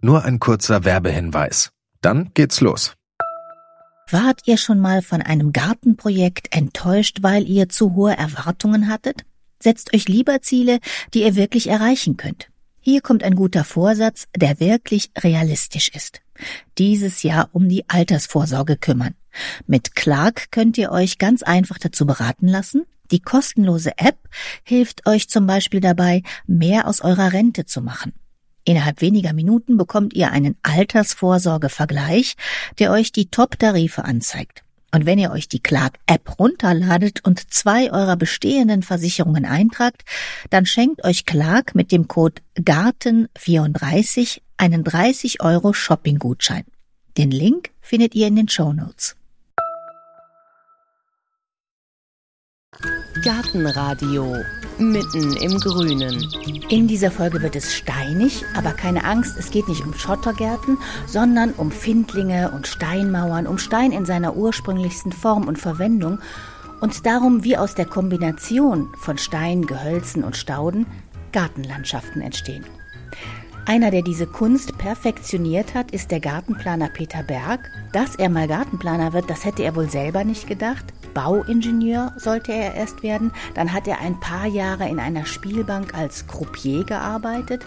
Nur ein kurzer Werbehinweis. Dann geht's los. Wart ihr schon mal von einem Gartenprojekt enttäuscht, weil ihr zu hohe Erwartungen hattet? Setzt euch lieber Ziele, die ihr wirklich erreichen könnt. Hier kommt ein guter Vorsatz, der wirklich realistisch ist. Dieses Jahr um die Altersvorsorge kümmern. Mit Clark könnt ihr euch ganz einfach dazu beraten lassen. Die kostenlose App hilft euch zum Beispiel dabei, mehr aus eurer Rente zu machen. Innerhalb weniger Minuten bekommt ihr einen Altersvorsorgevergleich, der euch die Top-Tarife anzeigt. Und wenn ihr euch die Clark-App runterladet und zwei eurer bestehenden Versicherungen eintragt, dann schenkt euch Clark mit dem Code GARTEN34 einen 30 Euro Shopping-Gutschein. Den Link findet ihr in den Show Notes. Gartenradio mitten im Grünen. In dieser Folge wird es steinig, aber keine Angst, es geht nicht um Schottergärten, sondern um Findlinge und Steinmauern, um Stein in seiner ursprünglichsten Form und Verwendung und darum, wie aus der Kombination von Stein, Gehölzen und Stauden Gartenlandschaften entstehen. Einer, der diese Kunst perfektioniert hat, ist der Gartenplaner Peter Berg. Dass er mal Gartenplaner wird, das hätte er wohl selber nicht gedacht. Bauingenieur sollte er erst werden. Dann hat er ein paar Jahre in einer Spielbank als Croupier gearbeitet,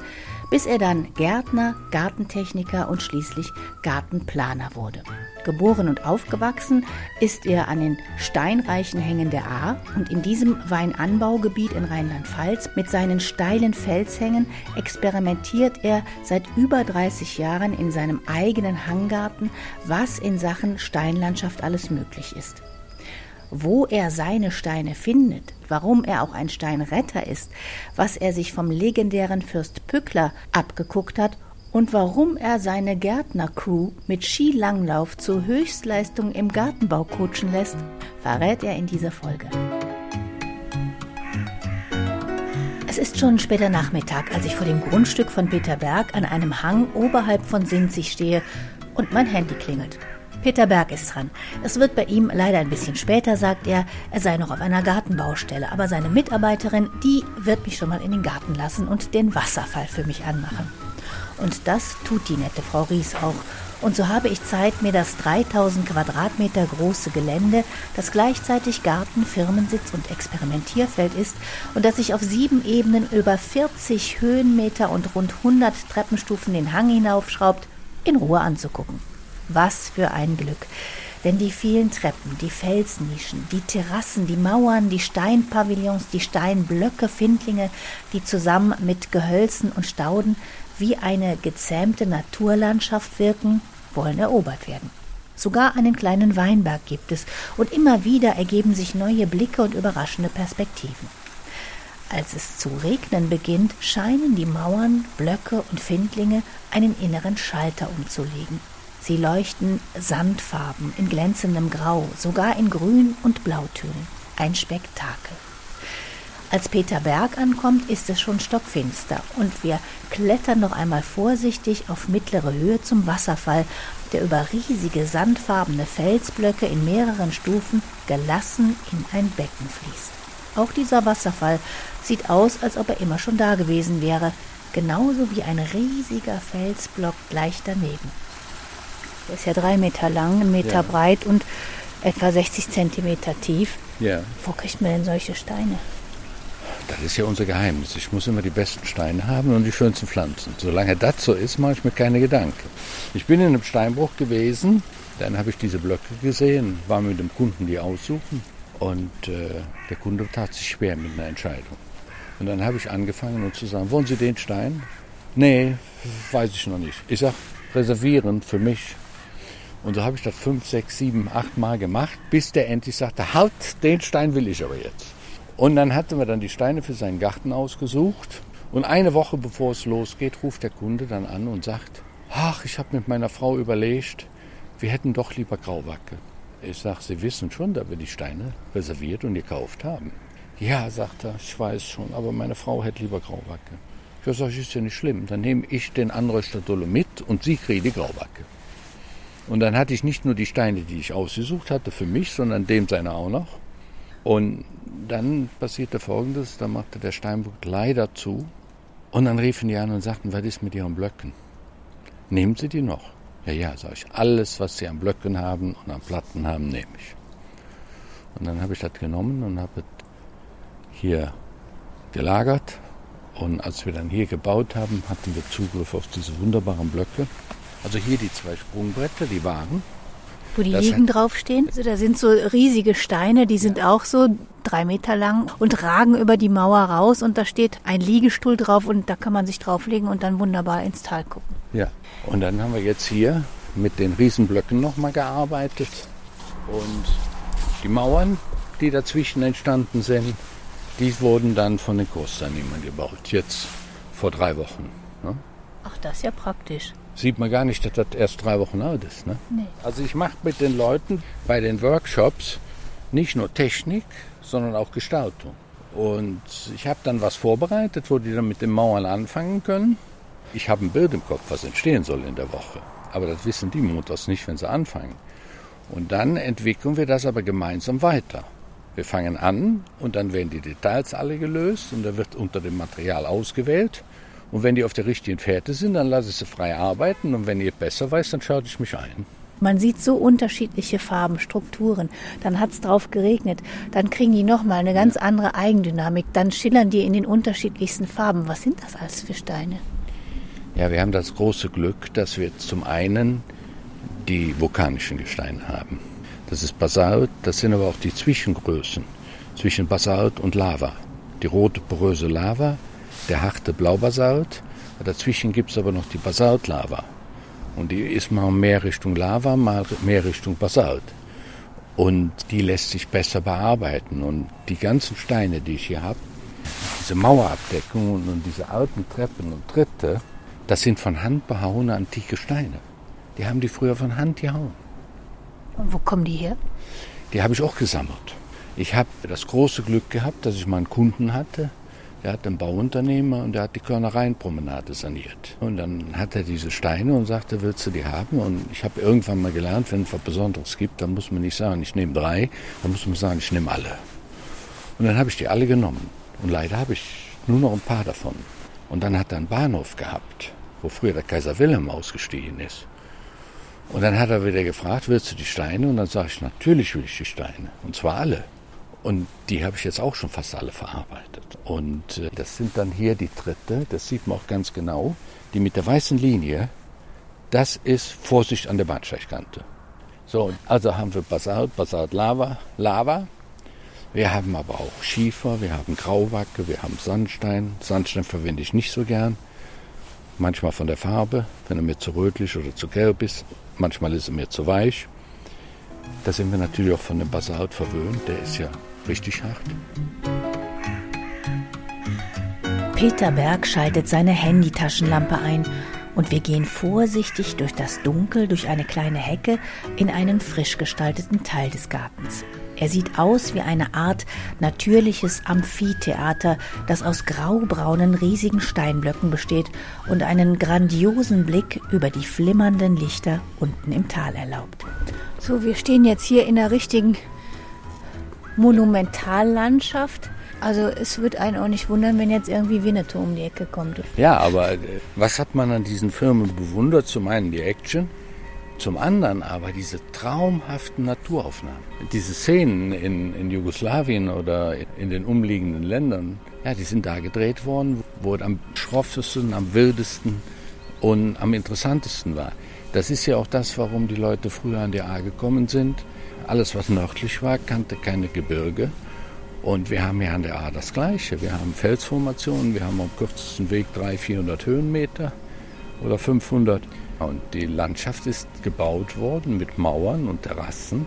bis er dann Gärtner, Gartentechniker und schließlich Gartenplaner wurde. Geboren und aufgewachsen ist er an den steinreichen Hängen der Ahr und in diesem Weinanbaugebiet in Rheinland-Pfalz mit seinen steilen Felshängen experimentiert er seit über 30 Jahren in seinem eigenen Hanggarten, was in Sachen Steinlandschaft alles möglich ist wo er seine Steine findet, warum er auch ein Steinretter ist, was er sich vom legendären Fürst Pückler abgeguckt hat und warum er seine Gärtnercrew mit Skilanglauf zur Höchstleistung im Gartenbau coachen lässt, verrät er in dieser Folge. Es ist schon später Nachmittag, als ich vor dem Grundstück von Peter Berg an einem Hang oberhalb von Sinzig stehe und mein Handy klingelt. Peter Berg ist dran. Es wird bei ihm leider ein bisschen später, sagt er. Er sei noch auf einer Gartenbaustelle. Aber seine Mitarbeiterin, die wird mich schon mal in den Garten lassen und den Wasserfall für mich anmachen. Und das tut die nette Frau Ries auch. Und so habe ich Zeit, mir das 3000 Quadratmeter große Gelände, das gleichzeitig Garten, Firmensitz und Experimentierfeld ist und das sich auf sieben Ebenen über 40 Höhenmeter und rund 100 Treppenstufen den Hang hinaufschraubt, in Ruhe anzugucken. Was für ein Glück. Denn die vielen Treppen, die Felsnischen, die Terrassen, die Mauern, die Steinpavillons, die Steinblöcke, Findlinge, die zusammen mit Gehölzen und Stauden wie eine gezähmte Naturlandschaft wirken, wollen erobert werden. Sogar einen kleinen Weinberg gibt es, und immer wieder ergeben sich neue Blicke und überraschende Perspektiven. Als es zu regnen beginnt, scheinen die Mauern, Blöcke und Findlinge einen inneren Schalter umzulegen. Sie leuchten sandfarben in glänzendem Grau, sogar in Grün- und Blautönen. Ein Spektakel. Als Peter Berg ankommt, ist es schon stockfinster und wir klettern noch einmal vorsichtig auf mittlere Höhe zum Wasserfall, der über riesige sandfarbene Felsblöcke in mehreren Stufen gelassen in ein Becken fließt. Auch dieser Wasserfall sieht aus, als ob er immer schon da gewesen wäre, genauso wie ein riesiger Felsblock gleich daneben. Ist ja drei Meter lang, einen Meter ja. breit und etwa 60 Zentimeter tief. Ja. Wo kriegt man denn solche Steine? Das ist ja unser Geheimnis. Ich muss immer die besten Steine haben und die schönsten Pflanzen. Solange das so ist, mache ich mir keine Gedanken. Ich bin in einem Steinbruch gewesen, dann habe ich diese Blöcke gesehen, war mit dem Kunden die aussuchen und äh, der Kunde tat sich schwer mit einer Entscheidung. Und dann habe ich angefangen und zu sagen, wollen Sie den Stein? Nee, weiß ich noch nicht. Ich sage, reservieren für mich und so habe ich das fünf, sechs, sieben, acht Mal gemacht, bis der endlich sagte, halt, den Stein will ich aber jetzt. Und dann hatten wir dann die Steine für seinen Garten ausgesucht. Und eine Woche bevor es losgeht, ruft der Kunde dann an und sagt, ach, ich habe mit meiner Frau überlegt, wir hätten doch lieber Grauwacke. Ich sage, Sie wissen schon, da wir die Steine reserviert und gekauft haben. Ja, sagt er, ich weiß schon, aber meine Frau hätte lieber Grauwacke. Ich sage, ist ja nicht schlimm, dann nehme ich den Anröster Dolomit und Sie kriegen die Grauwacke. Und dann hatte ich nicht nur die Steine, die ich ausgesucht hatte für mich, sondern dem seine auch noch. Und dann passierte Folgendes, da machte der Steinbock leider zu Und dann riefen die an und sagten, was ist mit Ihren Blöcken? Nehmen Sie die noch? Ja, ja, sage ich. Alles, was Sie an Blöcken haben und an Platten haben, nehme ich. Und dann habe ich das genommen und habe es hier gelagert. Und als wir dann hier gebaut haben, hatten wir Zugriff auf diese wunderbaren Blöcke. Also hier die zwei Sprungbretter, die waren. Wo die Das Liegen draufstehen. Also da sind so riesige Steine, die sind auch so drei Meter lang und ragen über die Mauer raus und da steht ein Liegestuhl drauf und da kann man sich drauflegen und dann wunderbar ins Tal gucken. Ja. Und dann haben wir jetzt hier mit den Riesenblöcken nochmal gearbeitet. Und die Mauern, die dazwischen entstanden sind, die wurden dann von den Kursteilnehmern gebaut. Jetzt vor drei Wochen. Ne? Ach, das ist ja praktisch. Sieht man gar nicht, dass das erst drei Wochen alt ist. Ne? Nee. Also ich mache mit den Leuten bei den Workshops nicht nur Technik, sondern auch Gestaltung. Und ich habe dann was vorbereitet, wo die dann mit den Mauern anfangen können. Ich habe ein Bild im Kopf, was entstehen soll in der Woche. Aber das wissen die montags nicht, wenn sie anfangen. Und dann entwickeln wir das aber gemeinsam weiter. Wir fangen an und dann werden die Details alle gelöst und da wird unter dem Material ausgewählt. Und wenn die auf der richtigen Fährte sind, dann lasse ich sie frei arbeiten. Und wenn ihr besser weiß, dann schalte ich mich ein. Man sieht so unterschiedliche Farben, Strukturen. Dann hat's drauf geregnet. Dann kriegen die nochmal eine ganz andere Eigendynamik. Dann schillern die in den unterschiedlichsten Farben. Was sind das alles für Steine? Ja, wir haben das große Glück, dass wir zum einen die vulkanischen Gesteine haben. Das ist Basalt, das sind aber auch die Zwischengrößen zwischen Basalt und Lava. Die rote poröse Lava, der harte Blaubasalt, dazwischen gibt es aber noch die Basaltlava. Und die ist mal mehr Richtung Lava, mal mehr Richtung Basalt. Und die lässt sich besser bearbeiten. Und die ganzen Steine, die ich hier habe, diese Mauerabdeckungen und diese alten Treppen und Tritte, das sind von Hand behauene antike Steine. Die haben die früher von Hand gehauen. Und wo kommen die her? Die habe ich auch gesammelt. Ich habe das große Glück gehabt, dass ich mal einen Kunden hatte, der hat einen Bauunternehmer und der hat die Körnereienpromenade saniert. Und dann hat er diese Steine und sagte, willst du die haben? Und ich habe irgendwann mal gelernt, wenn es was Besonderes gibt, dann muss man nicht sagen, ich nehme drei, dann muss man sagen, ich nehme alle. Und dann habe ich die alle genommen. Und leider habe ich nur noch ein paar davon. Und dann hat er einen Bahnhof gehabt, wo früher der Kaiser Wilhelm ausgestiegen ist. Und dann hat er wieder gefragt, willst du die Steine? Und dann sage ich, natürlich will ich die Steine. Und zwar alle. Und die habe ich jetzt auch schon fast alle verarbeitet. Und äh, das sind dann hier die Tritte, das sieht man auch ganz genau, die mit der weißen Linie, das ist Vorsicht an der Bahnsteigkante. So, also haben wir Basalt, Basalt, Lava, Lava. Wir haben aber auch Schiefer, wir haben Grauwacke, wir haben Sandstein. Sandstein verwende ich nicht so gern. Manchmal von der Farbe, wenn er mir zu rötlich oder zu gelb ist. Manchmal ist er mir zu weich. Da sind wir natürlich auch von dem Basalt verwöhnt. Der ist ja richtig hart. Peter Berg schaltet seine Handytaschenlampe ein und wir gehen vorsichtig durch das Dunkel, durch eine kleine Hecke in einen frisch gestalteten Teil des Gartens. Er sieht aus wie eine Art natürliches Amphitheater, das aus graubraunen riesigen Steinblöcken besteht und einen grandiosen Blick über die flimmernden Lichter unten im Tal erlaubt. So, wir stehen jetzt hier in der richtigen Monumentallandschaft. Also es wird einen auch nicht wundern, wenn jetzt irgendwie Winnetou um die Ecke kommt. Ja, aber äh, was hat man an diesen Filmen bewundert? Zum einen die Action, zum anderen aber diese traumhaften Naturaufnahmen. Diese Szenen in, in Jugoslawien oder in den umliegenden Ländern, ja, die sind da gedreht worden, wo es am schroffesten, am wildesten und am interessantesten war. Das ist ja auch das, warum die Leute früher an die A gekommen sind. Alles, was nördlich war, kannte keine Gebirge. Und wir haben ja an der A das Gleiche. Wir haben Felsformationen, wir haben am kürzesten Weg 300, 400 Höhenmeter oder 500. Und die Landschaft ist gebaut worden mit Mauern und Terrassen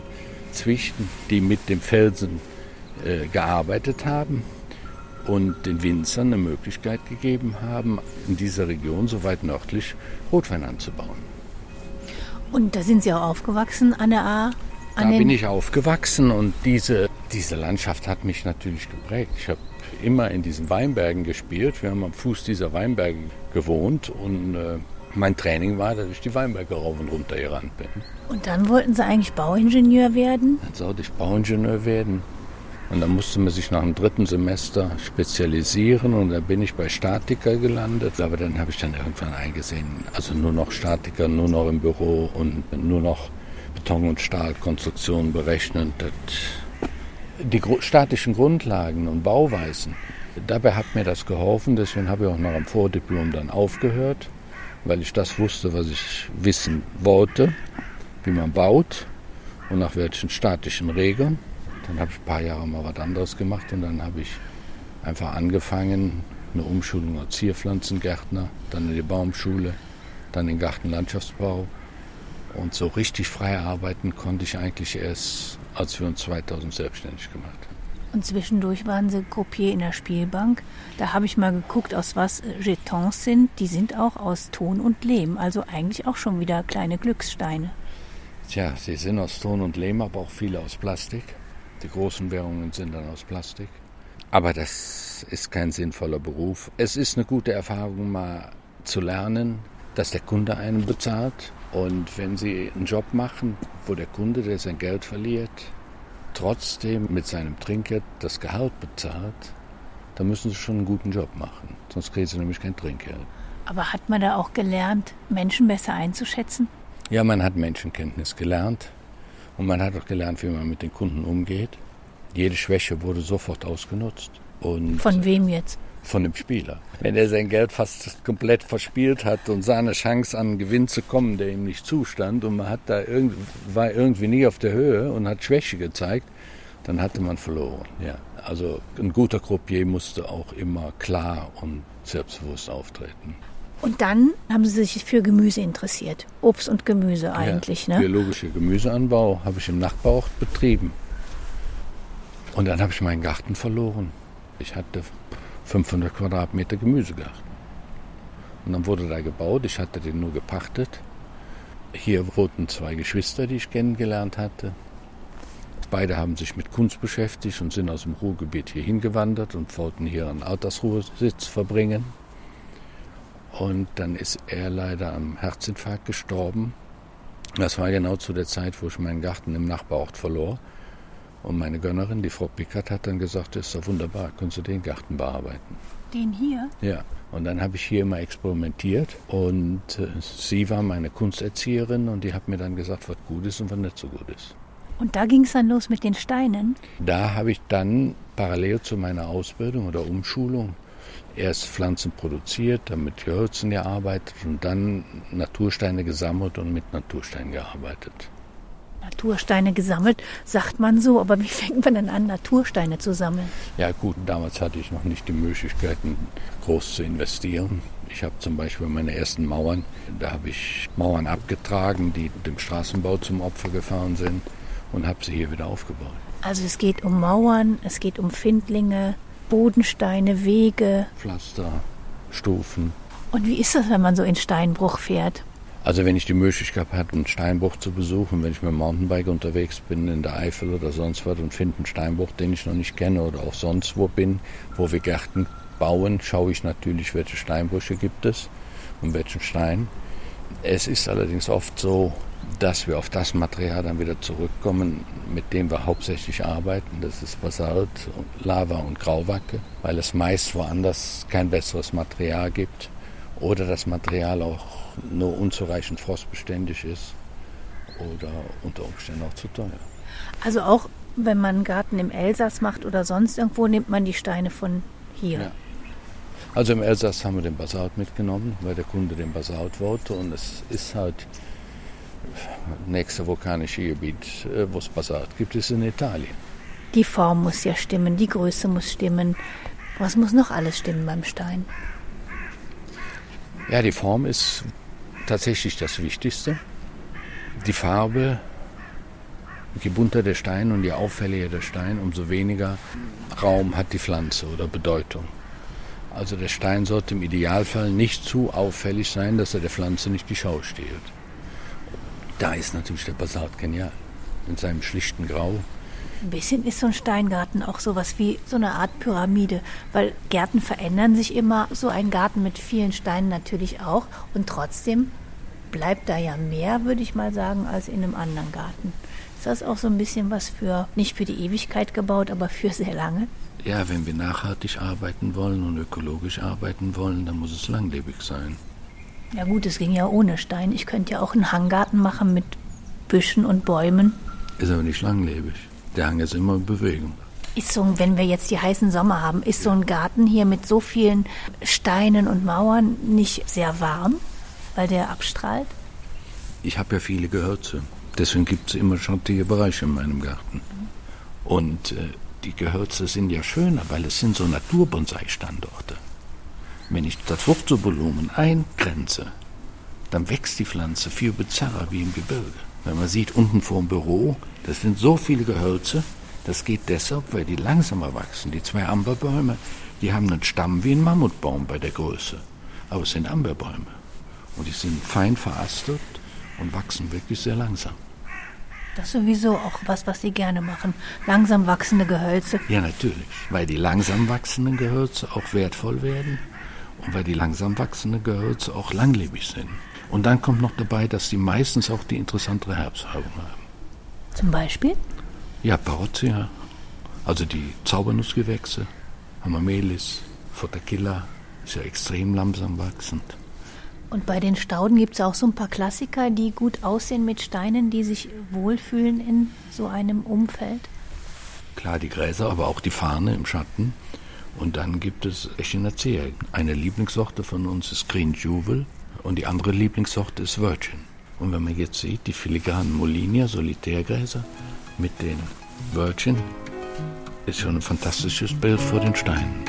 zwischen, die mit dem Felsen äh, gearbeitet haben und den Winzern eine Möglichkeit gegeben haben, in dieser Region so weit nördlich Rotwein anzubauen. Und da sind Sie auch aufgewachsen an der A? Da An den- bin ich aufgewachsen und diese, diese Landschaft hat mich natürlich geprägt. Ich habe immer in diesen Weinbergen gespielt. Wir haben am Fuß dieser Weinberge gewohnt und äh, mein Training war, dass ich die Weinberge rauf und runter gerannt bin. Und dann wollten Sie eigentlich Bauingenieur werden? Dann sollte ich Bauingenieur werden. Und dann musste man sich nach dem dritten Semester spezialisieren und da bin ich bei Statiker gelandet. Aber dann habe ich dann irgendwann eingesehen, also nur noch Statiker, nur noch im Büro und nur noch Beton- und Stahlkonstruktionen berechnen. Die statischen Grundlagen und Bauweisen, dabei hat mir das geholfen. Deswegen habe ich auch noch am Vordiplom dann aufgehört, weil ich das wusste, was ich wissen wollte, wie man baut und nach welchen statischen Regeln. Dann habe ich ein paar Jahre mal was anderes gemacht und dann habe ich einfach angefangen, eine Umschulung als Zierpflanzengärtner, dann in die Baumschule, dann in Gartenlandschaftsbau. Und so richtig frei arbeiten konnte ich eigentlich erst, als wir uns 2000 selbstständig gemacht haben. Und zwischendurch waren Sie Croupier in der Spielbank. Da habe ich mal geguckt, aus was Jetons sind. Die sind auch aus Ton und Lehm, also eigentlich auch schon wieder kleine Glückssteine. Tja, sie sind aus Ton und Lehm, aber auch viele aus Plastik. Die großen Währungen sind dann aus Plastik. Aber das ist kein sinnvoller Beruf. Es ist eine gute Erfahrung, mal zu lernen, dass der Kunde einen bezahlt. Und wenn Sie einen Job machen, wo der Kunde, der sein Geld verliert, trotzdem mit seinem Trinkgeld das Gehalt bezahlt, dann müssen Sie schon einen guten Job machen. Sonst kriegen Sie nämlich kein Trinkgeld. Aber hat man da auch gelernt, Menschen besser einzuschätzen? Ja, man hat Menschenkenntnis gelernt. Und man hat auch gelernt, wie man mit den Kunden umgeht. Jede Schwäche wurde sofort ausgenutzt. Und Von wem jetzt? Von dem Spieler. Wenn er sein Geld fast komplett verspielt hat und sah eine Chance an einen Gewinn zu kommen, der ihm nicht zustand, und man hat da irgendwie, war irgendwie nie auf der Höhe und hat Schwäche gezeigt, dann hatte man verloren. Ja. Also ein guter Croupier musste auch immer klar und selbstbewusst auftreten. Und dann haben Sie sich für Gemüse interessiert. Obst und Gemüse eigentlich, ja, ne? Biologischer Gemüseanbau habe ich im Nachbarort betrieben. Und dann habe ich meinen Garten verloren. Ich hatte 500 Quadratmeter Gemüsegarten. Und dann wurde da gebaut. Ich hatte den nur gepachtet. Hier wohnten zwei Geschwister, die ich kennengelernt hatte. Beide haben sich mit Kunst beschäftigt und sind aus dem Ruhrgebiet hier hingewandert und wollten hier einen Altersruhesitz verbringen. Und dann ist er leider am Herzinfarkt gestorben. Das war genau zu der Zeit, wo ich meinen Garten im Nachbarort verlor. Und meine Gönnerin, die Frau Pickert, hat dann gesagt, das ist doch wunderbar, kannst du den Garten bearbeiten. Den hier? Ja, und dann habe ich hier immer experimentiert und äh, sie war meine Kunsterzieherin und die hat mir dann gesagt, was gut ist und was nicht so gut ist. Und da ging es dann los mit den Steinen? Da habe ich dann parallel zu meiner Ausbildung oder Umschulung erst Pflanzen produziert, dann mit Gehölzen gearbeitet und dann Natursteine gesammelt und mit Natursteinen gearbeitet. Natursteine gesammelt, sagt man so, aber wie fängt man denn an, Natursteine zu sammeln? Ja gut, damals hatte ich noch nicht die Möglichkeiten, groß zu investieren. Ich habe zum Beispiel meine ersten Mauern, da habe ich Mauern abgetragen, die dem Straßenbau zum Opfer gefahren sind und habe sie hier wieder aufgebaut. Also es geht um Mauern, es geht um Findlinge, Bodensteine, Wege. Pflaster, Stufen. Und wie ist das, wenn man so in Steinbruch fährt? Also wenn ich die Möglichkeit habe, einen Steinbruch zu besuchen, wenn ich mit dem Mountainbike unterwegs bin in der Eifel oder sonst was und finde einen Steinbruch, den ich noch nicht kenne oder auch sonst wo bin, wo wir Gärten bauen, schaue ich natürlich, welche Steinbrüche gibt es und welchen Stein. Es ist allerdings oft so, dass wir auf das Material dann wieder zurückkommen, mit dem wir hauptsächlich arbeiten. Das ist Basalt, Lava und Grauwacke, weil es meist woanders kein besseres Material gibt oder das Material auch nur unzureichend frostbeständig ist oder unter Umständen auch zu teuer. Also auch wenn man einen Garten im Elsass macht oder sonst irgendwo, nimmt man die Steine von hier. Ja. Also im Elsass haben wir den Basalt mitgenommen, weil der Kunde den Basalt wollte und es ist halt nächste vulkanische Gebiet, äh, wo es Basalt gibt, ist in Italien. Die Form muss ja stimmen, die Größe muss stimmen. Was muss noch alles stimmen beim Stein? Ja, die Form ist tatsächlich das Wichtigste. Die Farbe, je bunter der Stein und je auffälliger der Stein, umso weniger Raum hat die Pflanze oder Bedeutung. Also der Stein sollte im Idealfall nicht zu auffällig sein, dass er der Pflanze nicht die Schau stiehlt. Da ist natürlich der Basalt genial. In seinem schlichten Grau. Ein bisschen ist so ein Steingarten auch sowas wie so eine Art Pyramide, weil Gärten verändern sich immer, so ein Garten mit vielen Steinen natürlich auch. Und trotzdem bleibt da ja mehr, würde ich mal sagen, als in einem anderen Garten. Ist das auch so ein bisschen was für, nicht für die Ewigkeit gebaut, aber für sehr lange? Ja, wenn wir nachhaltig arbeiten wollen und ökologisch arbeiten wollen, dann muss es langlebig sein. Ja gut, es ging ja ohne Stein. Ich könnte ja auch einen Hanggarten machen mit Büschen und Bäumen. Ist aber nicht langlebig. Der Hang ist immer in Bewegung. Ist so, wenn wir jetzt die heißen Sommer haben, ist so ein Garten hier mit so vielen Steinen und Mauern nicht sehr warm, weil der abstrahlt? Ich habe ja viele Gehölze. Deswegen gibt es immer schattige Bereiche in meinem Garten. Und äh, die Gehölze sind ja schöner, weil es sind so Naturbonsai-Standorte. Wenn ich das Wurzelvolumen eingrenze, dann wächst die Pflanze viel bizarrer wie im Gebirge. Wenn man sieht, unten vor dem Büro, das sind so viele Gehölze, das geht deshalb, weil die langsamer wachsen. Die zwei Amberbäume, die haben einen Stamm wie ein Mammutbaum bei der Größe. Aber es sind Amberbäume. Und die sind fein verastet und wachsen wirklich sehr langsam. Das ist sowieso auch was, was Sie gerne machen. Langsam wachsende Gehölze. Ja, natürlich. Weil die langsam wachsenden Gehölze auch wertvoll werden und weil die langsam wachsenden Gehölze auch langlebig sind. Und dann kommt noch dabei, dass die meistens auch die interessantere Herbstfärbung haben. Zum Beispiel? Ja, Parozia, also die Zaubernussgewächse, Hamamelis, Fotokilla, ist ja extrem langsam wachsend. Und bei den Stauden gibt es auch so ein paar Klassiker, die gut aussehen mit Steinen, die sich wohlfühlen in so einem Umfeld? Klar, die Gräser, aber auch die Fahne im Schatten. Und dann gibt es Echinacea. Eine Lieblingssorte von uns ist Green Jewel und die andere Lieblingssorte ist Virgin. Und wenn man jetzt sieht, die filigranen Molinia, Solitärgräser mit den Virgin, ist schon ein fantastisches Bild vor den Steinen.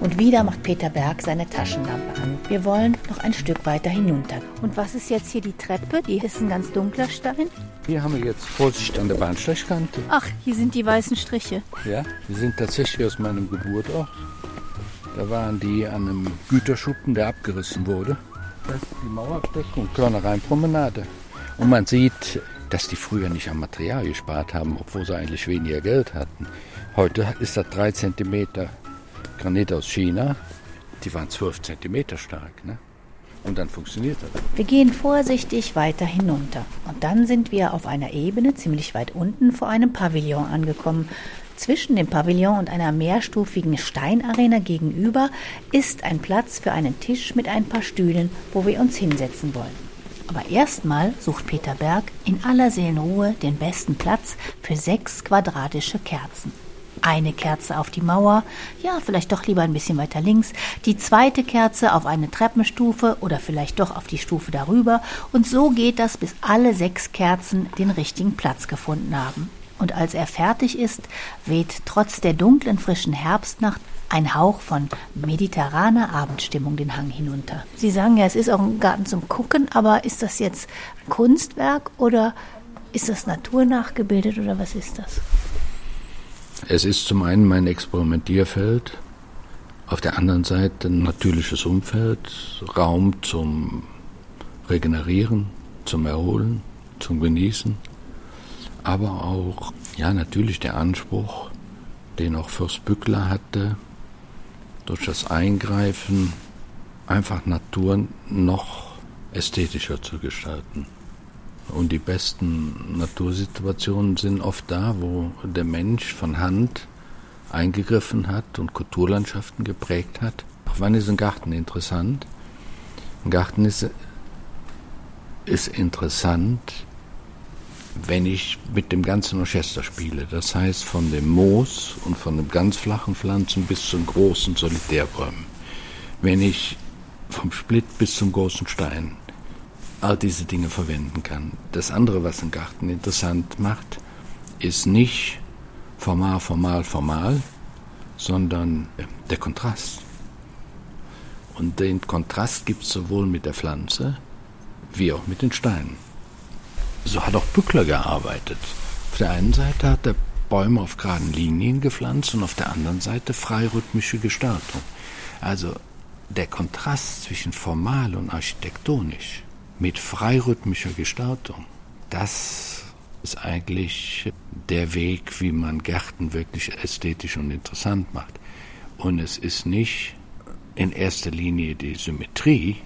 Und wieder macht Peter Berg seine Taschenlampe an. Wir wollen noch ein Stück weiter hinunter. Und was ist jetzt hier die Treppe? Die ist ein ganz dunkler Stein. Hier haben wir jetzt Vorsicht an der Bahnsteigkante. Ach, hier sind die weißen Striche. Ja, die sind tatsächlich aus meinem Geburtsort. Da waren die an einem Güterschuppen, der abgerissen wurde. Das ist die Mauerabdeckung, Körnerrhein-Promenade. Und man sieht, dass die früher nicht am Material gespart haben, obwohl sie eigentlich weniger Geld hatten. Heute ist das drei Zentimeter Granit aus China. Die waren zwölf Zentimeter stark. Ne? Und dann funktioniert das. Wir gehen vorsichtig weiter hinunter. Und dann sind wir auf einer Ebene ziemlich weit unten vor einem Pavillon angekommen. Zwischen dem Pavillon und einer mehrstufigen Steinarena gegenüber ist ein Platz für einen Tisch mit ein paar Stühlen, wo wir uns hinsetzen wollen. Aber erstmal sucht Peter Berg in aller Seelenruhe den besten Platz für sechs quadratische Kerzen. Eine Kerze auf die Mauer, ja, vielleicht doch lieber ein bisschen weiter links, die zweite Kerze auf eine Treppenstufe oder vielleicht doch auf die Stufe darüber, und so geht das, bis alle sechs Kerzen den richtigen Platz gefunden haben. Und als er fertig ist, weht trotz der dunklen, frischen Herbstnacht ein Hauch von mediterraner Abendstimmung den Hang hinunter. Sie sagen ja, es ist auch ein Garten zum Gucken, aber ist das jetzt Kunstwerk oder ist das Natur nachgebildet oder was ist das? Es ist zum einen mein Experimentierfeld, auf der anderen Seite ein natürliches Umfeld, Raum zum Regenerieren, zum Erholen, zum Genießen, aber auch, ja, natürlich der Anspruch, den auch Fürst Bückler hatte, durch das Eingreifen einfach Natur noch ästhetischer zu gestalten. Und die besten Natursituationen sind oft da, wo der Mensch von Hand eingegriffen hat und Kulturlandschaften geprägt hat. Wann ist ein Garten interessant? Ein Garten ist, ist interessant, wenn ich mit dem ganzen Orchester spiele. Das heißt von dem Moos und von den ganz flachen Pflanzen bis zum großen Solitärbäumen. Wenn ich vom Split bis zum großen Stein all diese Dinge verwenden kann. Das andere, was einen Garten interessant macht, ist nicht formal, formal, formal, sondern der Kontrast. Und den Kontrast gibt es sowohl mit der Pflanze wie auch mit den Steinen. So hat auch Bückler gearbeitet. Auf der einen Seite hat er Bäume auf geraden Linien gepflanzt und auf der anderen Seite freirhythmische Gestaltung. Also der Kontrast zwischen formal und architektonisch mit freirhythmischer Gestaltung, das ist eigentlich der Weg, wie man Gärten wirklich ästhetisch und interessant macht. Und es ist nicht in erster Linie die Symmetrie,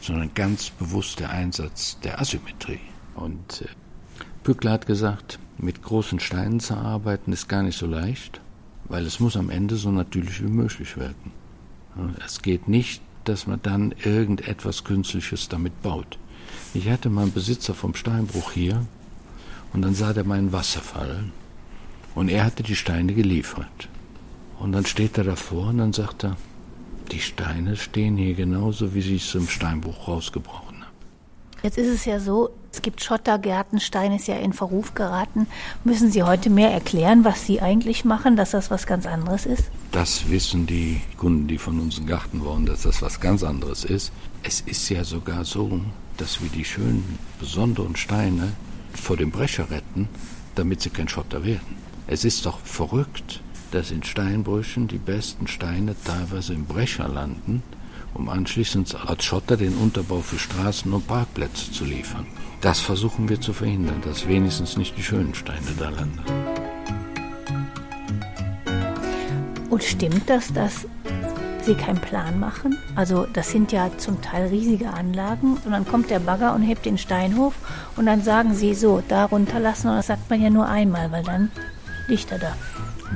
sondern ganz bewusst der Einsatz der Asymmetrie. Und äh, Pückler hat gesagt, mit großen Steinen zu arbeiten ist gar nicht so leicht, weil es muss am Ende so natürlich wie möglich wirken. Es geht nicht, dass man dann irgendetwas Künstliches damit baut. Ich hatte mal einen Besitzer vom Steinbruch hier und dann sah der meinen Wasserfall und er hatte die Steine geliefert. Und dann steht er davor und dann sagt er, die Steine stehen hier genauso, wie sie es im Steinbruch rausgebrochen haben. Jetzt ist es ja so, es gibt Schottergärten, Stein ist ja in Verruf geraten. Müssen Sie heute mehr erklären, was Sie eigentlich machen, dass das was ganz anderes ist? Das wissen die Kunden, die von uns einen Garten wollen, dass das was ganz anderes ist. Es ist ja sogar so, dass wir die schönen, besonderen Steine vor dem Brecher retten, damit sie kein Schotter werden. Es ist doch verrückt, dass in Steinbrüchen die besten Steine teilweise im Brecher landen, um anschließend als Schotter den Unterbau für Straßen und Parkplätze zu liefern. Das versuchen wir zu verhindern, dass wenigstens nicht die schönen Steine da landen. Und stimmt das, dass Sie keinen Plan machen? Also das sind ja zum Teil riesige Anlagen und dann kommt der Bagger und hebt den Steinhof und dann sagen Sie so, da runterlassen und das sagt man ja nur einmal, weil dann liegt er da.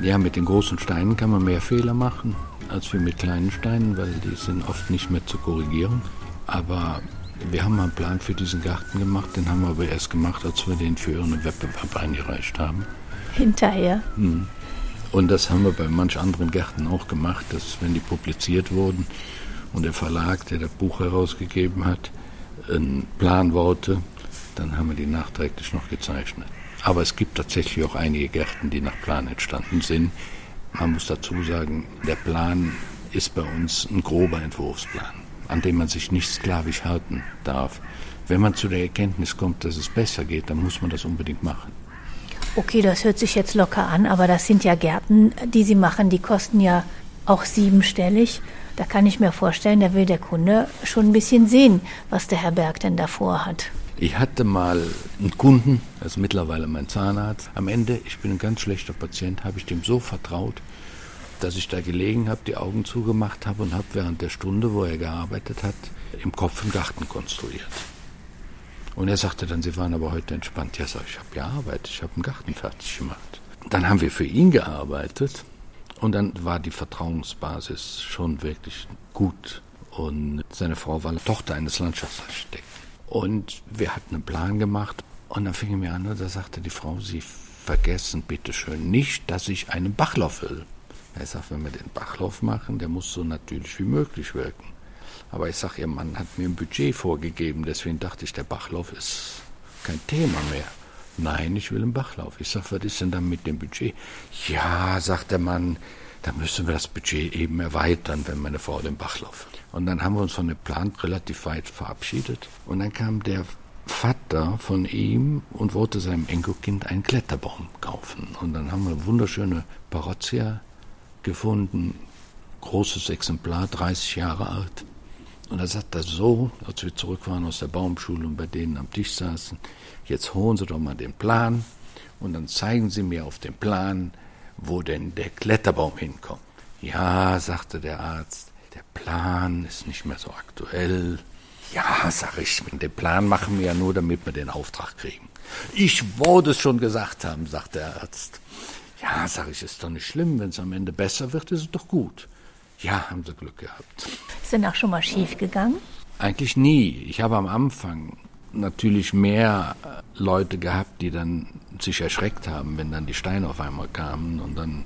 Ja, mit den großen Steinen kann man mehr Fehler machen als wir mit kleinen Steinen, weil die sind oft nicht mehr zu korrigieren. Aber wir haben einen Plan für diesen Garten gemacht, den haben wir aber erst gemacht, als wir den für einen Wettbewerb eingereicht haben. Hinterher? Hm. Und das haben wir bei manch anderen Gärten auch gemacht, dass wenn die publiziert wurden und der Verlag, der das Buch herausgegeben hat, einen Plan wollte, dann haben wir die nachträglich noch gezeichnet. Aber es gibt tatsächlich auch einige Gärten, die nach Plan entstanden sind. Man muss dazu sagen, der Plan ist bei uns ein grober Entwurfsplan, an dem man sich nicht sklavisch halten darf. Wenn man zu der Erkenntnis kommt, dass es besser geht, dann muss man das unbedingt machen. Okay, das hört sich jetzt locker an, aber das sind ja Gärten, die Sie machen, die kosten ja auch siebenstellig. Da kann ich mir vorstellen, da will der Kunde schon ein bisschen sehen, was der Herr Berg denn davor hat. Ich hatte mal einen Kunden, das ist mittlerweile mein Zahnarzt. Am Ende, ich bin ein ganz schlechter Patient, habe ich dem so vertraut, dass ich da gelegen habe, die Augen zugemacht habe und habe während der Stunde, wo er gearbeitet hat, im Kopf einen Garten konstruiert. Und er sagte dann, Sie waren aber heute entspannt. Ja, sag ich, ich habe gearbeitet, ich habe einen Garten fertig gemacht. Dann haben wir für ihn gearbeitet und dann war die Vertrauensbasis schon wirklich gut. Und seine Frau war Tochter eines Landschaftsarchitekten. Und wir hatten einen Plan gemacht und dann fing er mir an und da sagte die Frau, Sie vergessen bitte schön nicht, dass ich einen Bachlauf will. Er sagt, wenn wir den Bachlauf machen, der muss so natürlich wie möglich wirken. Aber ich sage, Ihr Mann hat mir ein Budget vorgegeben, deswegen dachte ich, der Bachlauf ist kein Thema mehr. Nein, ich will einen Bachlauf. Ich sage, was ist denn dann mit dem Budget? Ja, sagt der Mann, da müssen wir das Budget eben erweitern, wenn meine Frau den Bachlauf. Und dann haben wir uns von dem Plan relativ weit verabschiedet. Und dann kam der Vater von ihm und wollte seinem Enkelkind einen Kletterbaum kaufen. Und dann haben wir eine wunderschöne Parozia gefunden, großes Exemplar, 30 Jahre alt. Und er sagt er so, als wir zurück waren aus der Baumschule und bei denen am Tisch saßen, jetzt holen Sie doch mal den Plan und dann zeigen Sie mir auf dem Plan, wo denn der Kletterbaum hinkommt. Ja, sagte der Arzt, Plan ist nicht mehr so aktuell. Ja, sag ich, den Plan machen wir ja nur, damit wir den Auftrag kriegen. Ich wollte es schon gesagt haben, sagt der Arzt. Ja, sag ich, ist doch nicht schlimm, wenn es am Ende besser wird, ist es doch gut. Ja, haben sie Glück gehabt. Ist denn auch schon mal schief gegangen? Eigentlich nie. Ich habe am Anfang natürlich mehr äh, Leute gehabt, die dann sich erschreckt haben, wenn dann die Steine auf einmal kamen und dann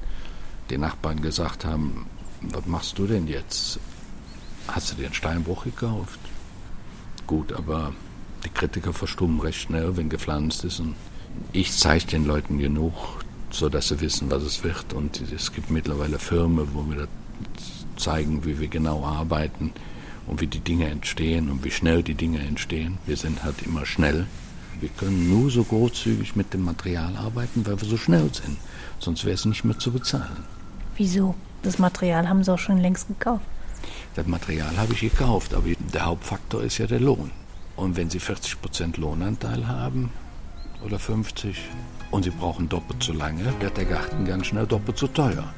die Nachbarn gesagt haben, was machst du denn jetzt? Hast du dir einen Steinbruch gekauft? Gut, aber die Kritiker verstummen recht schnell, wenn gepflanzt ist. Und ich zeige den Leuten genug, sodass sie wissen, was es wird. Und es gibt mittlerweile Firmen, wo wir zeigen, wie wir genau arbeiten und wie die Dinge entstehen und wie schnell die Dinge entstehen. Wir sind halt immer schnell. Wir können nur so großzügig mit dem Material arbeiten, weil wir so schnell sind. Sonst wäre es nicht mehr zu bezahlen. Wieso? Das Material haben Sie auch schon längst gekauft. Das Material habe ich gekauft, aber der Hauptfaktor ist ja der Lohn. Und wenn Sie 40 Prozent Lohnanteil haben oder 50 und Sie brauchen doppelt so lange, wird der Garten ganz schnell doppelt so teuer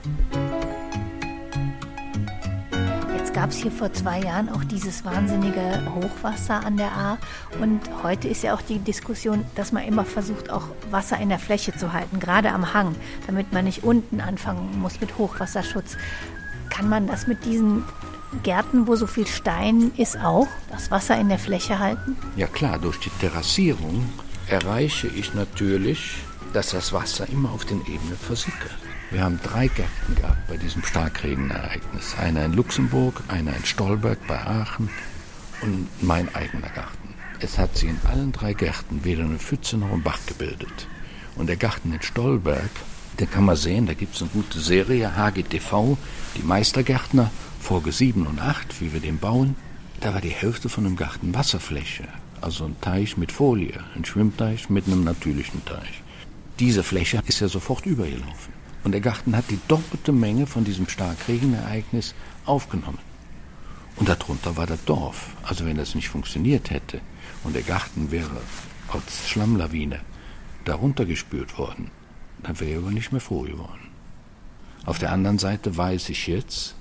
gab es hier vor zwei Jahren auch dieses wahnsinnige Hochwasser an der A. Und heute ist ja auch die Diskussion, dass man immer versucht, auch Wasser in der Fläche zu halten, gerade am Hang, damit man nicht unten anfangen muss mit Hochwasserschutz. Kann man das mit diesen Gärten, wo so viel Stein ist, auch das Wasser in der Fläche halten? Ja klar, durch die Terrassierung erreiche ich natürlich, dass das Wasser immer auf den Ebenen versickert. Wir haben drei Gärten gehabt bei diesem Starkregenereignis. Einer in Luxemburg, einer in Stolberg bei Aachen und mein eigener Garten. Es hat sich in allen drei Gärten weder eine Pfütze noch ein Bach gebildet. Und der Garten in Stolberg, den kann man sehen, da gibt es eine gute Serie, HGTV, die Meistergärtner, Folge 7 und 8, wie wir den bauen. Da war die Hälfte von dem Garten Wasserfläche. Also ein Teich mit Folie, ein Schwimmteich mit einem natürlichen Teich. Diese Fläche ist ja sofort übergelaufen. Und der Garten hat die doppelte Menge von diesem Starkregenereignis aufgenommen. Und darunter war das Dorf. Also wenn das nicht funktioniert hätte und der Garten wäre als Schlammlawine darunter gespült worden, dann wäre er aber nicht mehr froh geworden. Auf der anderen Seite weiß ich jetzt,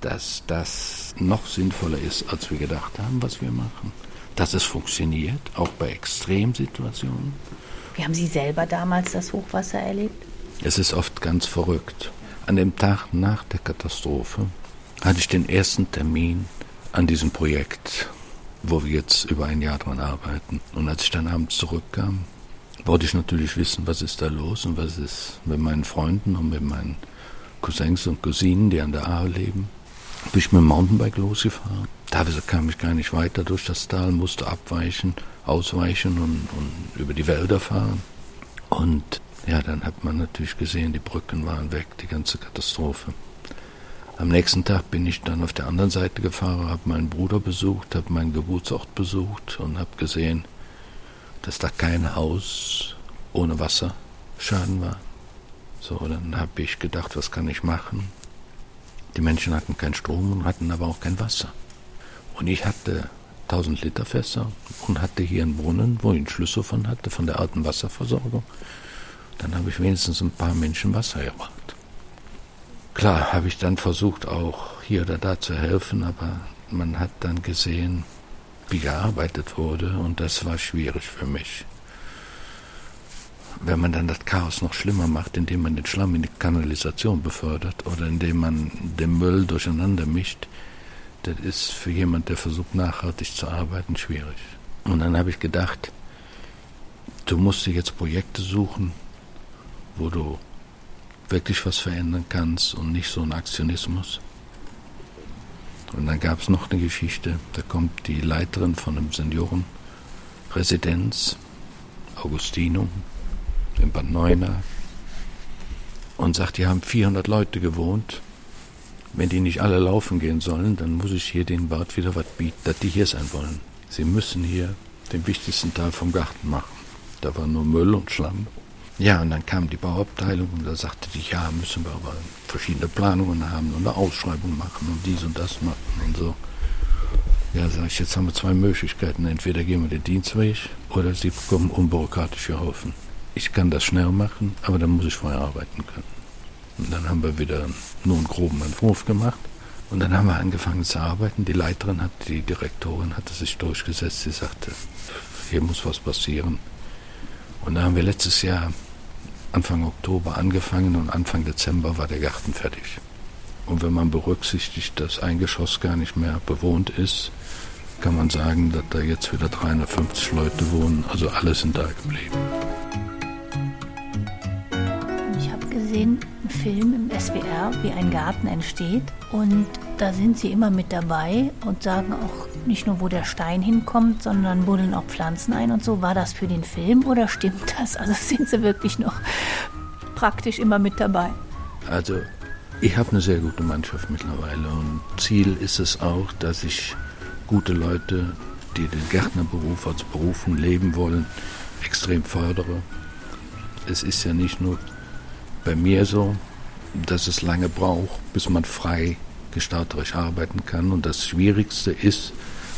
dass das noch sinnvoller ist, als wir gedacht haben, was wir machen. Dass es funktioniert, auch bei Extremsituationen. Wie haben Sie selber damals das Hochwasser erlebt? Es ist oft ganz verrückt. An dem Tag nach der Katastrophe hatte ich den ersten Termin an diesem Projekt, wo wir jetzt über ein Jahr dran arbeiten. Und als ich dann abends zurückkam, wollte ich natürlich wissen, was ist da los und was ist mit meinen Freunden und mit meinen Cousins und Cousinen, die an der Aare leben. Bin ich mit dem Mountainbike losgefahren. Teilweise kam ich gar nicht weiter durch das Tal, musste abweichen, ausweichen und, und über die Wälder fahren. Und ja, dann hat man natürlich gesehen, die Brücken waren weg, die ganze Katastrophe. Am nächsten Tag bin ich dann auf der anderen Seite gefahren, habe meinen Bruder besucht, habe meinen Geburtsort besucht und habe gesehen, dass da kein Haus ohne Wasserschaden war. So, dann habe ich gedacht, was kann ich machen? Die Menschen hatten keinen Strom und hatten aber auch kein Wasser. Und ich hatte 1000 Liter Fässer und hatte hier einen Brunnen, wo ich einen Schlüssel von hatte, von der alten Wasserversorgung. Dann habe ich wenigstens ein paar Menschen Wasser gebracht. Klar, habe ich dann versucht, auch hier oder da zu helfen, aber man hat dann gesehen, gearbeitet wurde und das war schwierig für mich. Wenn man dann das Chaos noch schlimmer macht, indem man den Schlamm in die Kanalisation befördert oder indem man den Müll durcheinander mischt, das ist für jemand, der versucht nachhaltig zu arbeiten, schwierig. Und dann habe ich gedacht, du musst dir jetzt Projekte suchen, wo du wirklich was verändern kannst und nicht so ein Aktionismus. Und dann gab es noch eine Geschichte, da kommt die Leiterin von einem Seniorenresidenz, Augustinum, in Bad Neuenahr, und sagt, hier haben 400 Leute gewohnt. Wenn die nicht alle laufen gehen sollen, dann muss ich hier den Bad wieder was bieten, dass die hier sein wollen. Sie müssen hier den wichtigsten Teil vom Garten machen. Da war nur Müll und Schlamm. Ja, und dann kam die Bauabteilung und da sagte die, ja, müssen wir aber verschiedene Planungen haben und eine Ausschreibung machen und dies und das machen und so. Ja, sag ich, jetzt haben wir zwei Möglichkeiten. Entweder gehen wir den Dienstweg oder sie bekommen unbürokratische Haufen. Ich kann das schnell machen, aber dann muss ich vorher arbeiten können. Und dann haben wir wieder nur einen groben Entwurf gemacht. Und dann haben wir angefangen zu arbeiten. Die Leiterin hat, die Direktorin hatte sich durchgesetzt. Sie sagte, hier muss was passieren. Und da haben wir letztes Jahr Anfang Oktober angefangen und Anfang Dezember war der Garten fertig. Und wenn man berücksichtigt, dass ein Geschoss gar nicht mehr bewohnt ist, kann man sagen, dass da jetzt wieder 350 Leute wohnen. Also alle sind da geblieben. Ich habe gesehen, einen Film im SWR, wie ein Garten entsteht. Und da sind sie immer mit dabei und sagen auch nicht nur, wo der Stein hinkommt, sondern buddeln auch Pflanzen ein und so. War das für den Film oder stimmt das? Also sind sie wirklich noch praktisch immer mit dabei? Also ich habe eine sehr gute Mannschaft mittlerweile und Ziel ist es auch, dass ich gute Leute, die den Gärtnerberuf als Berufung leben wollen, extrem fördere. Es ist ja nicht nur bei mir so, dass es lange braucht, bis man frei gestalterisch arbeiten kann. Und das Schwierigste ist,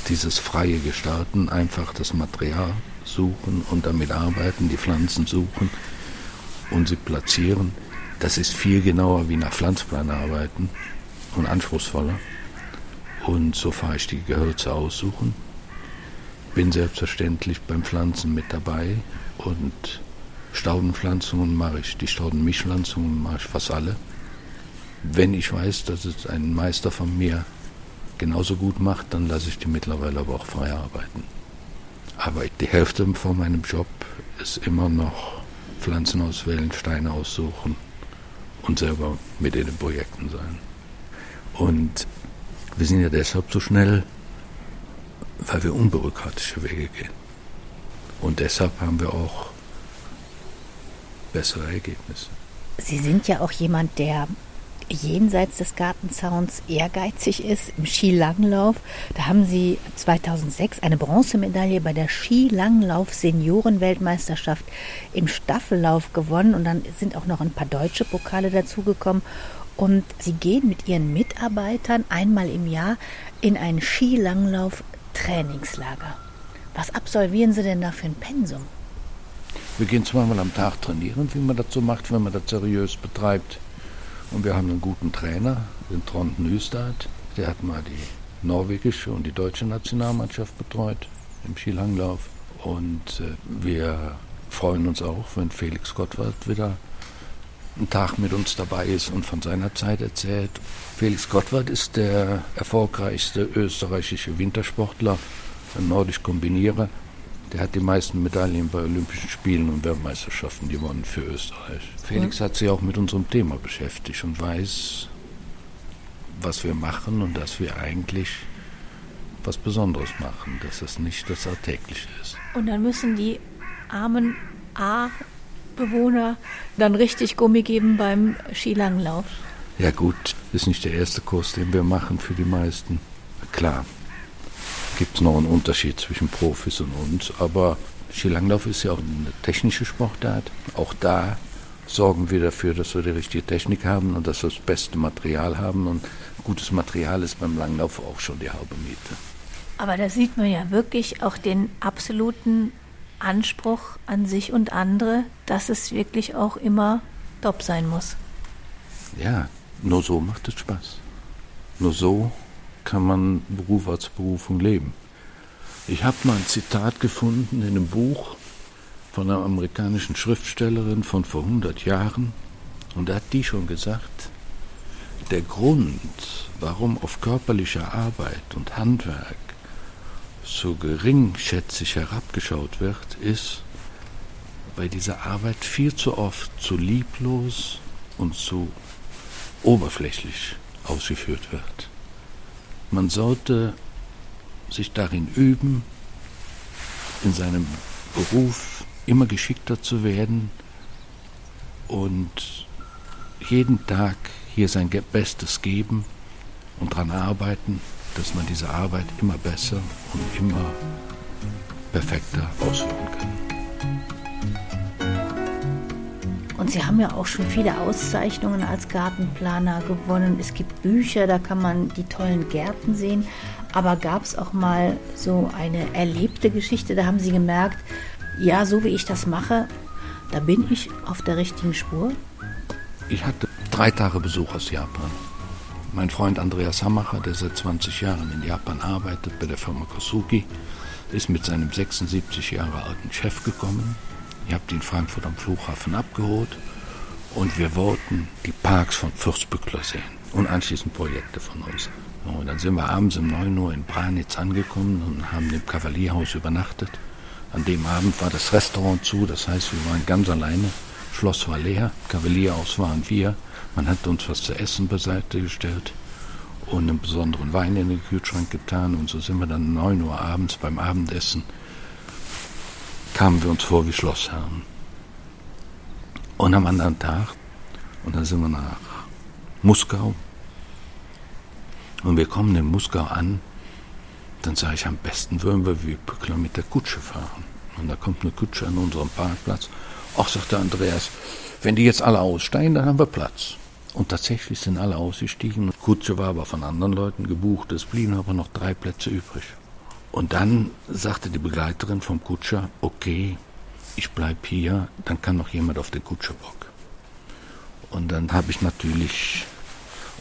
dieses freie Gestalten, einfach das Material suchen und damit arbeiten, die Pflanzen suchen und sie platzieren. Das ist viel genauer wie nach Pflanzplan arbeiten und anspruchsvoller. Und so fahre ich die Gehölze aussuchen. Bin selbstverständlich beim Pflanzen mit dabei und Staudenpflanzungen mache ich. Die Staudenmischpflanzungen mache ich fast alle. Wenn ich weiß, dass es ein Meister von mir genauso gut macht, dann lasse ich die mittlerweile aber auch frei arbeiten. Aber die Hälfte von meinem Job ist immer noch Pflanzen auswählen, Steine aussuchen und selber mit in den Projekten sein. Und wir sind ja deshalb so schnell, weil wir unbürokratische Wege gehen. Und deshalb haben wir auch bessere Ergebnisse. Sie sind ja auch jemand, der jenseits des Gartenzauns ehrgeizig ist im Skilanglauf. Da haben Sie 2006 eine Bronzemedaille bei der Skilanglauf Seniorenweltmeisterschaft im Staffellauf gewonnen und dann sind auch noch ein paar deutsche Pokale dazugekommen. Und Sie gehen mit Ihren Mitarbeitern einmal im Jahr in ein Skilanglauf-Trainingslager. Was absolvieren Sie denn da für ein Pensum? Wir gehen zweimal am Tag trainieren, wie man das so macht, wenn man das seriös betreibt. Und wir haben einen guten Trainer, den Trond Nystad. Der hat mal die norwegische und die deutsche Nationalmannschaft betreut im Skilanglauf. Und äh, wir freuen uns auch, wenn Felix Gottwald wieder einen Tag mit uns dabei ist und von seiner Zeit erzählt. Felix Gottwald ist der erfolgreichste österreichische Wintersportler, ein nordisch Kombinierer. Der hat die meisten Medaillen bei Olympischen Spielen und Weltmeisterschaften gewonnen für Österreich. Felix hat sich auch mit unserem Thema beschäftigt und weiß, was wir machen und dass wir eigentlich was Besonderes machen, dass das nicht das Alltägliche ist. Und dann müssen die armen A-Bewohner dann richtig Gummi geben beim Skilanglauf. Ja gut, ist nicht der erste Kurs, den wir machen für die meisten. Klar, gibt es noch einen Unterschied zwischen Profis und uns. Aber Skilanglauf ist ja auch eine technische Sportart. Auch da sorgen wir dafür, dass wir die richtige Technik haben und dass wir das beste Material haben. Und gutes Material ist beim Langlauf auch schon die halbe Miete. Aber da sieht man ja wirklich auch den absoluten Anspruch an sich und andere, dass es wirklich auch immer top sein muss. Ja, nur so macht es Spaß. Nur so kann man Beruf als Berufung leben. Ich habe mal ein Zitat gefunden in einem Buch von einer amerikanischen Schriftstellerin von vor 100 Jahren. Und da hat die schon gesagt, der Grund, warum auf körperliche Arbeit und Handwerk so geringschätzig herabgeschaut wird, ist, weil diese Arbeit viel zu oft zu lieblos und zu oberflächlich ausgeführt wird. Man sollte sich darin üben, in seinem Beruf immer geschickter zu werden und jeden Tag hier sein Bestes geben und daran arbeiten, dass man diese Arbeit immer besser und immer perfekter ausführen kann. Sie haben ja auch schon viele Auszeichnungen als Gartenplaner gewonnen. Es gibt Bücher, da kann man die tollen Gärten sehen. Aber gab es auch mal so eine erlebte Geschichte, da haben Sie gemerkt, ja, so wie ich das mache, da bin ich auf der richtigen Spur? Ich hatte drei Tage Besuch aus Japan. Mein Freund Andreas Hammacher, der seit 20 Jahren in Japan arbeitet bei der Firma Kosugi, ist mit seinem 76 Jahre alten Chef gekommen Ihr habt ihn Frankfurt am Flughafen abgeholt und wir wollten die Parks von Fürstbückler sehen und anschließend Projekte von uns. Und dann sind wir abends um 9 Uhr in Branitz angekommen und haben im Kavalierhaus übernachtet. An dem Abend war das Restaurant zu, das heißt, wir waren ganz alleine. Schloss war leer, Kavalierhaus waren wir. Man hat uns was zu essen beiseite gestellt und einen besonderen Wein in den Kühlschrank getan. Und so sind wir dann 9 Uhr abends beim Abendessen kamen wir uns vor wie Schlossherren. Und am anderen Tag, und dann sind wir nach Muskau. Und wir kommen in Muskau an, dann sage ich, am besten würden wir wie Pückler mit der Kutsche fahren. Und da kommt eine Kutsche an unserem Parkplatz. Ach, sagt der Andreas, wenn die jetzt alle aussteigen, dann haben wir Platz. Und tatsächlich sind alle ausgestiegen. Die Kutsche war aber von anderen Leuten gebucht. Es blieben aber noch drei Plätze übrig. Und dann sagte die Begleiterin vom Kutscher, okay, ich bleib hier, dann kann noch jemand auf den Kutscherbock. Und dann habe ich natürlich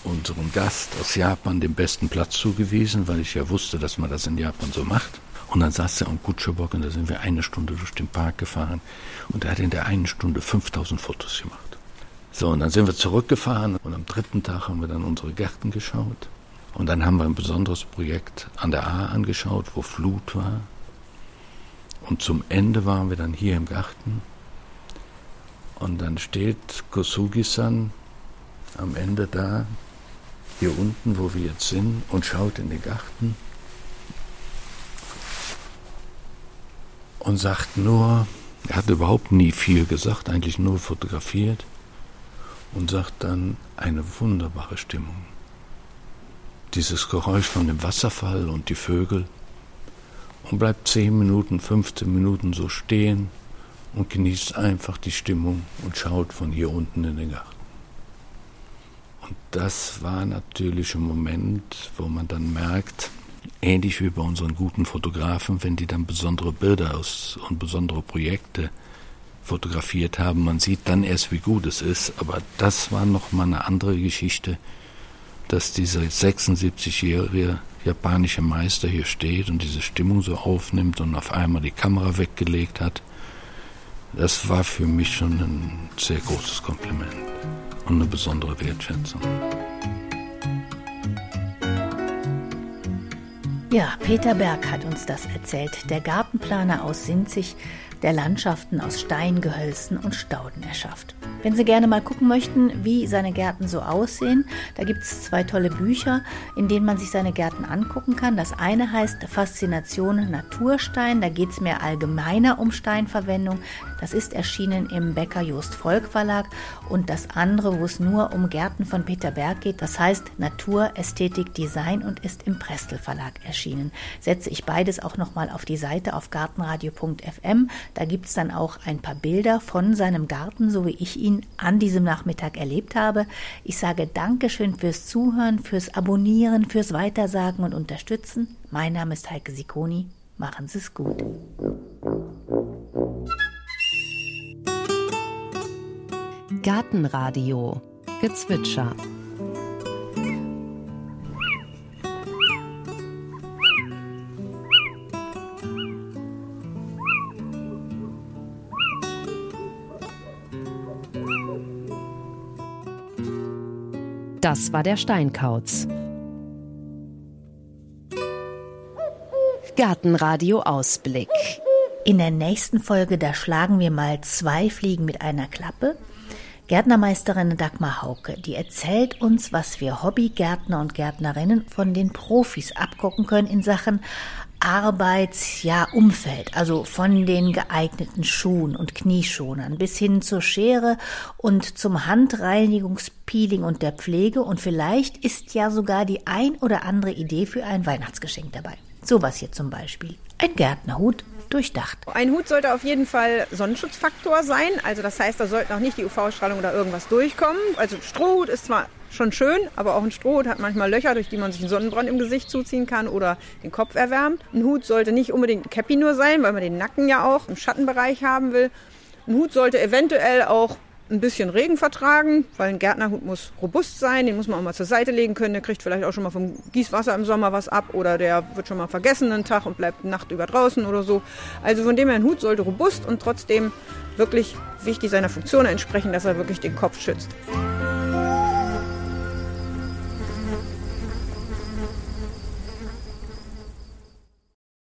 unserem Gast aus Japan den besten Platz zugewiesen, weil ich ja wusste, dass man das in Japan so macht. Und dann saß er am Kutschebock und da sind wir eine Stunde durch den Park gefahren und er hat in der einen Stunde 5000 Fotos gemacht. So, und dann sind wir zurückgefahren und am dritten Tag haben wir dann unsere Gärten geschaut. Und dann haben wir ein besonderes Projekt an der A angeschaut, wo Flut war. Und zum Ende waren wir dann hier im Garten. Und dann steht Kosugi-san am Ende da, hier unten, wo wir jetzt sind, und schaut in den Garten und sagt nur, er hat überhaupt nie viel gesagt, eigentlich nur fotografiert und sagt dann eine wunderbare Stimmung. Dieses Geräusch von dem Wasserfall und die Vögel und bleibt 10 Minuten, 15 Minuten so stehen und genießt einfach die Stimmung und schaut von hier unten in den Garten. Und das war natürlich ein Moment, wo man dann merkt, ähnlich wie bei unseren guten Fotografen, wenn die dann besondere Bilder aus und besondere Projekte fotografiert haben, man sieht dann erst, wie gut es ist. Aber das war noch mal eine andere Geschichte, dass dieser 76-jährige japanische Meister hier steht und diese Stimmung so aufnimmt und auf einmal die Kamera weggelegt hat. Das war für mich schon ein sehr großes Kompliment und eine besondere Wertschätzung. Ja, Peter Berg hat uns das erzählt, der Gartenplaner aus Sinzig, der Landschaften aus Steingehölzen und Stauden erschafft. Wenn Sie gerne mal gucken möchten, wie seine Gärten so aussehen, da gibt es zwei tolle Bücher, in denen man sich seine Gärten angucken kann. Das eine heißt Faszination Naturstein, da geht es mehr allgemeiner um Steinverwendung. Das ist erschienen im Becker Jost Volk Verlag. Und das andere, wo es nur um Gärten von Peter Berg geht, das heißt Natur, Ästhetik, Design und ist im Prestel Verlag erschienen. Setze ich beides auch nochmal auf die Seite auf gartenradio.fm. Da gibt es dann auch ein paar Bilder von seinem Garten, so wie ich ihn an diesem Nachmittag erlebt habe. Ich sage Dankeschön fürs Zuhören, fürs Abonnieren, fürs Weitersagen und Unterstützen. Mein Name ist Heike Sikoni. Machen Sie es gut. Gartenradio Gezwitscher Das war der Steinkauz. Gartenradio Ausblick. In der nächsten Folge, da schlagen wir mal zwei Fliegen mit einer Klappe. Gärtnermeisterin Dagmar Hauke, die erzählt uns, was wir Hobbygärtner und Gärtnerinnen von den Profis abgucken können in Sachen Arbeitsumfeld, also von den geeigneten Schuhen und Knieschonern bis hin zur Schere und zum Handreinigungspeeling und der Pflege und vielleicht ist ja sogar die ein oder andere Idee für ein Weihnachtsgeschenk dabei. Sowas hier zum Beispiel. Ein Gärtnerhut durchdacht. Ein Hut sollte auf jeden Fall Sonnenschutzfaktor sein. Also das heißt, da sollten auch nicht die UV-Strahlung oder irgendwas durchkommen. Also Strohhut ist zwar schon schön, aber auch ein Strohhut hat manchmal Löcher, durch die man sich einen Sonnenbrand im Gesicht zuziehen kann oder den Kopf erwärmt. Ein Hut sollte nicht unbedingt ein Cappy nur sein, weil man den Nacken ja auch im Schattenbereich haben will. Ein Hut sollte eventuell auch ein bisschen Regen vertragen, weil ein Gärtnerhut muss robust sein, den muss man auch mal zur Seite legen können. Der kriegt vielleicht auch schon mal vom Gießwasser im Sommer was ab oder der wird schon mal vergessen einen Tag und bleibt Nacht über draußen oder so. Also von dem her ein Hut sollte robust und trotzdem wirklich wichtig seiner Funktion entsprechen, dass er wirklich den Kopf schützt.